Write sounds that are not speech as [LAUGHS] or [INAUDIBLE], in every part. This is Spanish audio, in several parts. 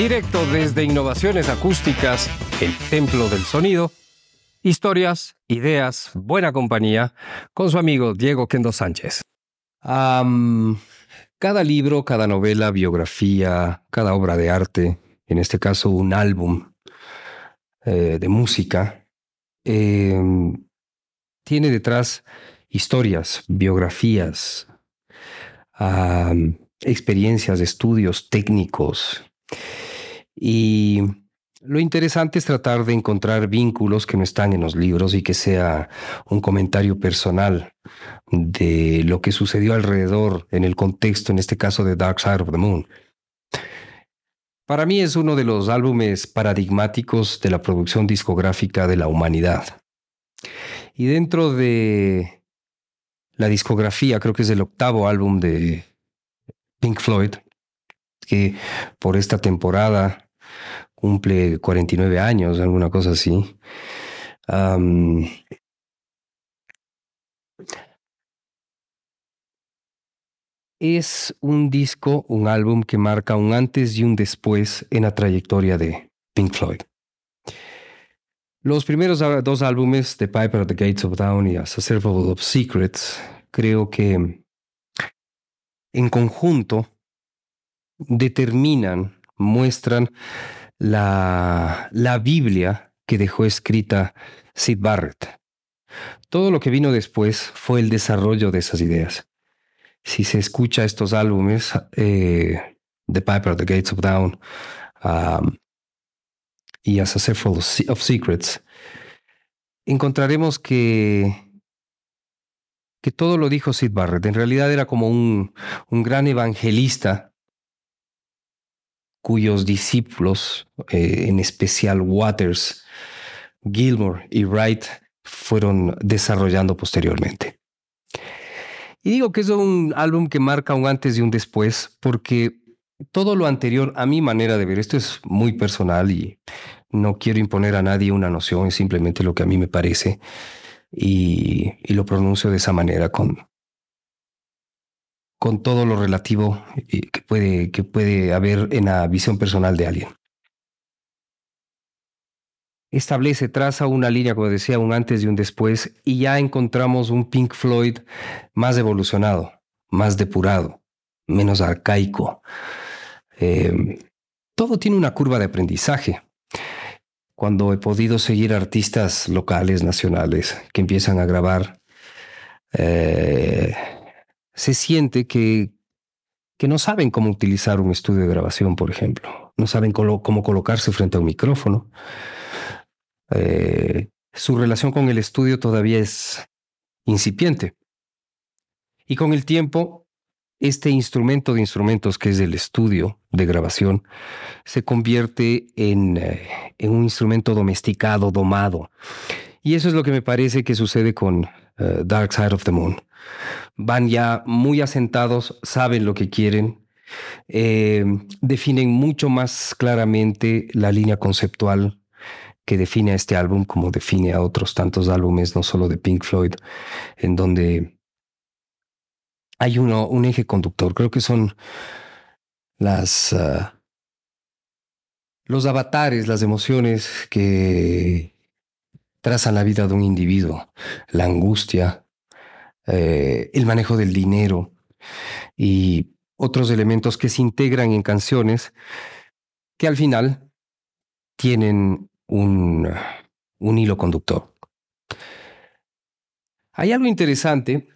Directo desde Innovaciones Acústicas, el Templo del Sonido. Historias, ideas, buena compañía, con su amigo Diego Kendo Sánchez. cada libro, cada novela, biografía, cada obra de arte, en este caso un álbum eh, de música, em, tiene detrás historias, biografías, experiencias, estudios técnicos. Y lo interesante es tratar de encontrar vínculos que no están en los libros y que sea un comentario personal de lo que sucedió alrededor en el contexto, en este caso de Dark Side of the Moon. Para mí es uno de los álbumes paradigmáticos de la producción discográfica de la humanidad. Y dentro de la discografía, creo que es el octavo álbum de Pink Floyd, que por esta temporada cumple 49 años, alguna cosa así. es un disco, un álbum que marca un antes y un después en la trayectoria de Pink Floyd. Los primeros dos álbumes de Piper at the Gates of Dawn y A Circle of Secrets creo que en conjunto determinan, muestran la, la Biblia que dejó escrita Sid Barrett. Todo lo que vino después fue el desarrollo de esas ideas. Si se escucha estos álbumes, eh, The Piper, The Gates of Down um, y As a Circle of Secrets, encontraremos que que todo lo dijo Sid Barrett. En realidad era como un, un gran evangelista cuyos discípulos, eh, en especial Waters, Gilmore y Wright, fueron desarrollando posteriormente. Y digo que es un álbum que marca un antes y un después, porque todo lo anterior, a mi manera de ver, esto es muy personal y no quiero imponer a nadie una noción, es simplemente lo que a mí me parece y, lo pronuncio de esa manera con, con todo lo relativo que puede, que puede haber en la visión personal de alguien. Establece, traza una línea, como decía, un antes y un después, y ya encontramos un Pink Floyd más evolucionado, más depurado, menos arcaico. Eh, todo tiene una curva de aprendizaje cuando he podido seguir artistas locales, nacionales, que empiezan a grabar, eh, se siente que, que no saben cómo utilizar un estudio de grabación, por ejemplo. No saben cómo, colocarse frente a un micrófono. Eh, su relación con el estudio todavía es incipiente. Y con el tiempo este instrumento de instrumentos que es el estudio de grabación se convierte en, eh, en, un instrumento domesticado, domado. Y eso es lo que me parece que sucede con eh, Dark Side of the Moon. Van ya muy asentados, saben lo que quieren, eh, definen mucho más claramente la línea conceptual que define a este álbum como define a otros tantos álbumes, no solo de Pink Floyd, en donde hay uno, un eje conductor. Creo que son las ah, los avatares, las emociones que trazan la vida de un individuo, la angustia, eh, el manejo del dinero y otros elementos que se integran en canciones que al final tienen un, un hilo conductor. Hay algo interesante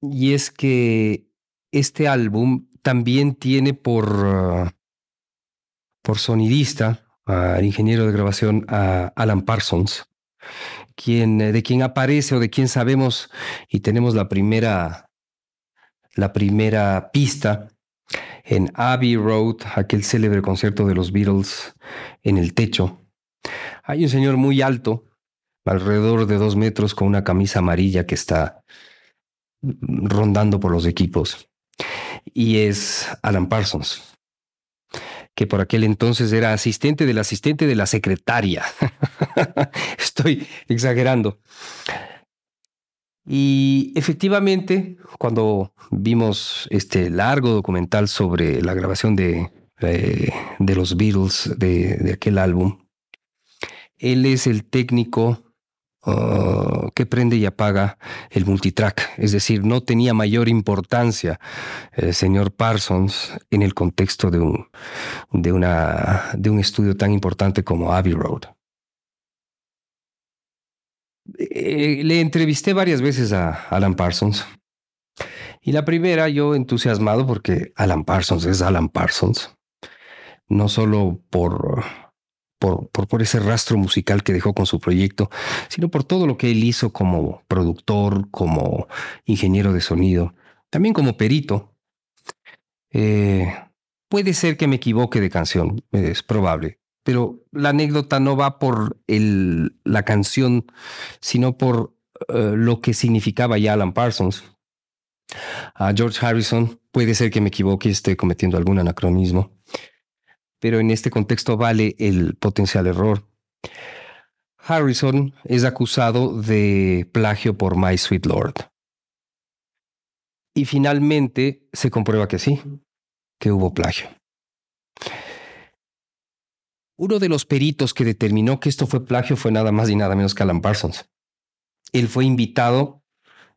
y es que este álbum también tiene por, por sonidista al ingeniero de grabación Alan Parsons, eh, de quien aparece o de quien sabemos y tenemos la primera, la primera pista en Abbey Road, aquel célebre concierto de los Beatles en el techo. Hay un señor muy alto, alrededor de dos metros, con una camisa amarilla que está rondando por los equipos. Y es Alan Parsons, que por aquel entonces era asistente del asistente de la secretaria. [LAUGHS] [LAUGHS] Estoy exagerando. Y efectivamente, cuando vimos este largo documental sobre la grabación de eh, de los Beatles, de, aquel álbum. Él es el técnico uh, que prende y apaga el multitrack, es decir, no tenía mayor importancia el señor Parsons en el contexto de un, de una, de un estudio tan importante como Abbey Road. Eh, le entrevisté varias veces a Alan Parsons. Y la primera, yo entusiasmado porque Alan Parsons es Alan Parsons. No solo por, por, por, ese rastro musical que dejó con su proyecto, sino por todo lo que él hizo como productor, como ingeniero de sonido, también como perito. Eh, puede ser que me equivoque de canción, es probable, pero la anécdota no va por la canción, sino por eh, lo que significaba ya Alan Parsons. A George Harrison, puede ser que me equivoque y esté cometiendo algún anacronismo, pero en este contexto vale el potencial error. Harrison es acusado de plagio por My Sweet Lord. Y finalmente se comprueba que sí, que hubo plagio. Uno de los peritos que determinó que esto fue plagio fue nada más y nada menos que Alan Parsons. Él fue invitado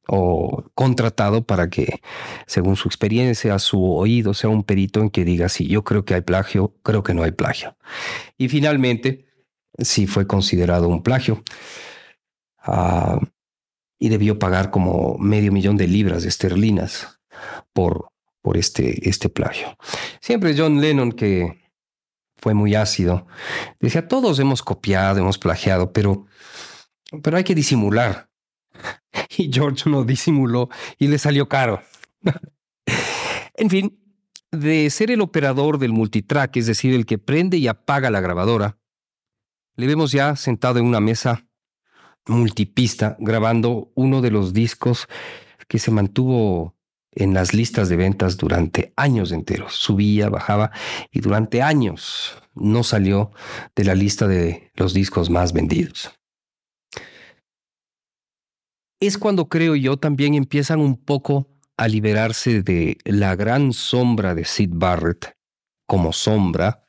o contratado para que, según su experiencia, su oído sea un perito en que diga si yo creo que hay plagio, creo que no hay plagio. Y finalmente, sí fue considerado un plagio. Ah, y debió pagar como medio millón de libras de esterlinas por, por este, este plagio. Siempre John Lennon, que fue muy ácido. Decía, todos hemos copiado, hemos plagiado, pero, pero hay que disimular. [LAUGHS] Y George no disimuló y le salió caro. [LAUGHS] en fin, de ser el operador del multitrack, es decir, el que prende y apaga la grabadora, le vemos ya sentado en una mesa multipista grabando uno de los discos que se mantuvo en las listas de ventas durante años enteros. Subía, bajaba y durante años no salió de la lista de los discos más vendidos. Es cuando creo yo también empiezan un poco a liberarse de la gran sombra de Sid Barrett como sombra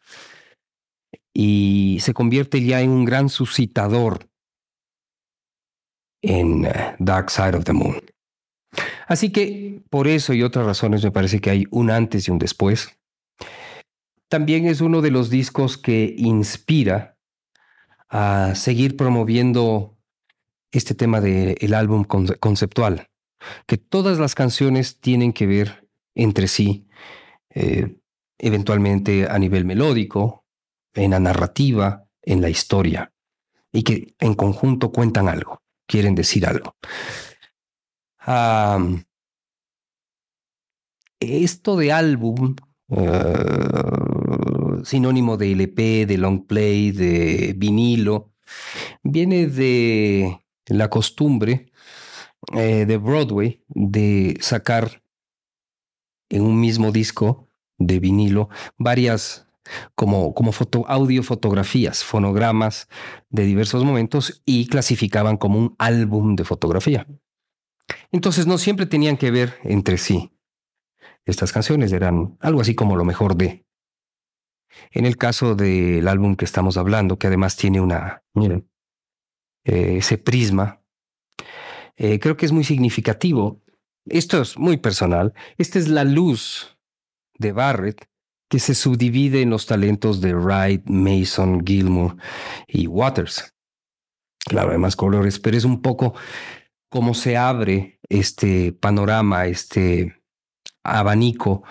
y se convierte ya en un gran suscitador en eh, Dark Side of the Moon. Así que por eso y otras razones me parece que hay un antes y un después. También es uno de los discos que inspira a seguir promoviendo este tema del álbum conceptual, que todas las canciones tienen que ver entre sí, eh, eventualmente a nivel melódico, en la narrativa, en la historia, y que en conjunto cuentan algo, quieren decir algo esto de álbum, ah, sinónimo de LP, de long play, de vinilo, viene de la costumbre eh, de Broadway de sacar en un mismo disco de vinilo varias como, como audio fotografías, fonogramas de diversos momentos y clasificaban como un álbum de fotografía. Entonces no siempre tenían que ver entre sí. Estas canciones eran algo así como lo mejor de. En el caso del álbum que estamos hablando, que además tiene una, miren, eh, ese prisma, eh, creo que es muy significativo. Esto es muy personal. Esta es la luz de Barrett que se subdivide en los talentos de Wright, Mason, Gilmour y Waters. Claro, hay más colores, pero es un poco cómo se abre este panorama, este abanico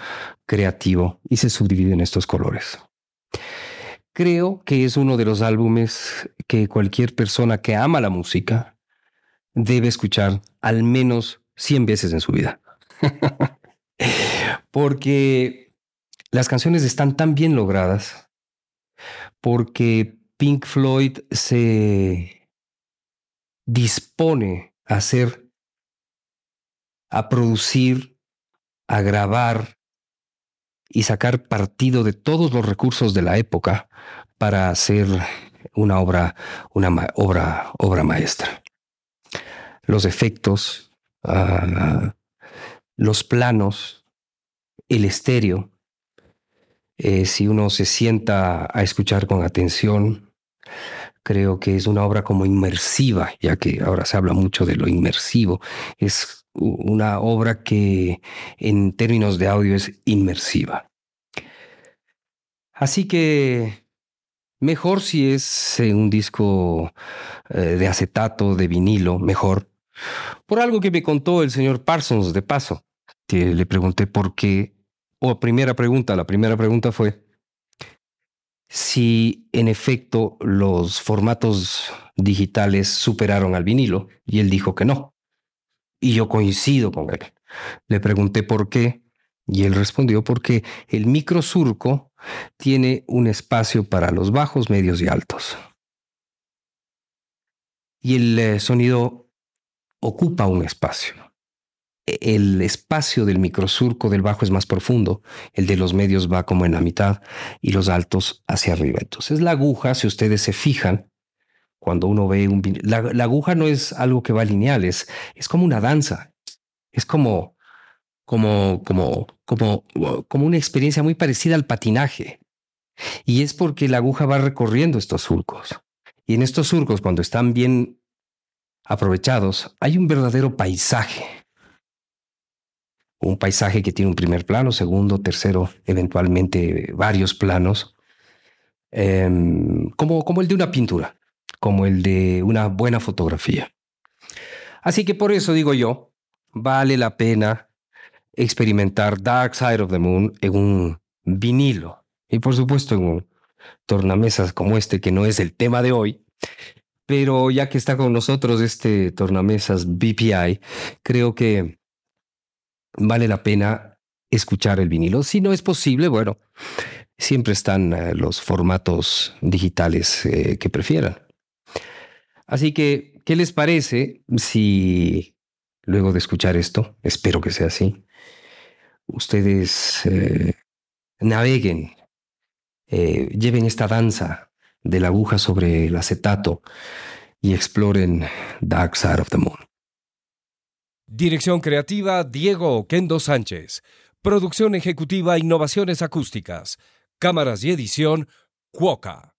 creativo y se subdivide en estos colores. Creo que es uno de los álbumes que cualquier persona que ama la música debe escuchar al menos 100 veces en su vida. [LAUGHS] porque las canciones están tan bien logradas, porque Pink Floyd se dispone hacer, a producir, a grabar y sacar partido de todos los recursos de la época para hacer una obra, una obra, obra maestra. Los efectos, ah, los planos, el estéreo, Eh, si uno se sienta a escuchar con atención, creo que es una obra como inmersiva, ya que ahora se habla mucho de lo inmersivo. Es una obra que en términos de audio es inmersiva. Así que mejor si es eh, un disco eh, de acetato, de vinilo, mejor. Por algo que me contó el señor Parsons de paso, que le pregunté por qué, o primera pregunta, la primera pregunta fue si en efecto los formatos digitales superaron al vinilo, y él dijo que no. Y yo coincido con él. Le pregunté por qué, y él respondió porque el microsurco tiene un espacio para los bajos, medios y altos. Y el eh, sonido ocupa un espacio. E, el espacio del microsurco del bajo es más profundo, el de los medios va como en la mitad y los altos hacia arriba. Entonces la aguja, si ustedes se fijan, cuando uno ve un... La, aguja no es algo que va lineal, es, es como una danza, es como como, como, como, como una experiencia muy parecida al patinaje. Y es porque la aguja va recorriendo estos surcos. Y en estos surcos, cuando están bien aprovechados, hay un verdadero paisaje. Un paisaje que tiene un primer plano, segundo, tercero, eventualmente varios planos, em, como, como el de una pintura, como el de una buena fotografía. Así que por eso digo yo, vale la pena experimentar Dark Side of the Moon en un vinilo y por supuesto en un tornamesas como este que no es el tema de hoy, pero ya que está con nosotros este tornamesas BPI, creo que vale la pena escuchar el vinilo. Si no es posible, bueno, siempre están eh, los formatos digitales eh, que prefieran. Así que, ¿qué les parece si luego de escuchar esto, espero que sea así, ustedes eh, naveguen, eh, lleven esta danza de la aguja sobre el acetato y exploren Dark Side of the Moon. Dirección creativa Diego Kendo Sánchez. Producción ejecutiva Innovaciones Acústicas. Cámaras y edición Cuoca.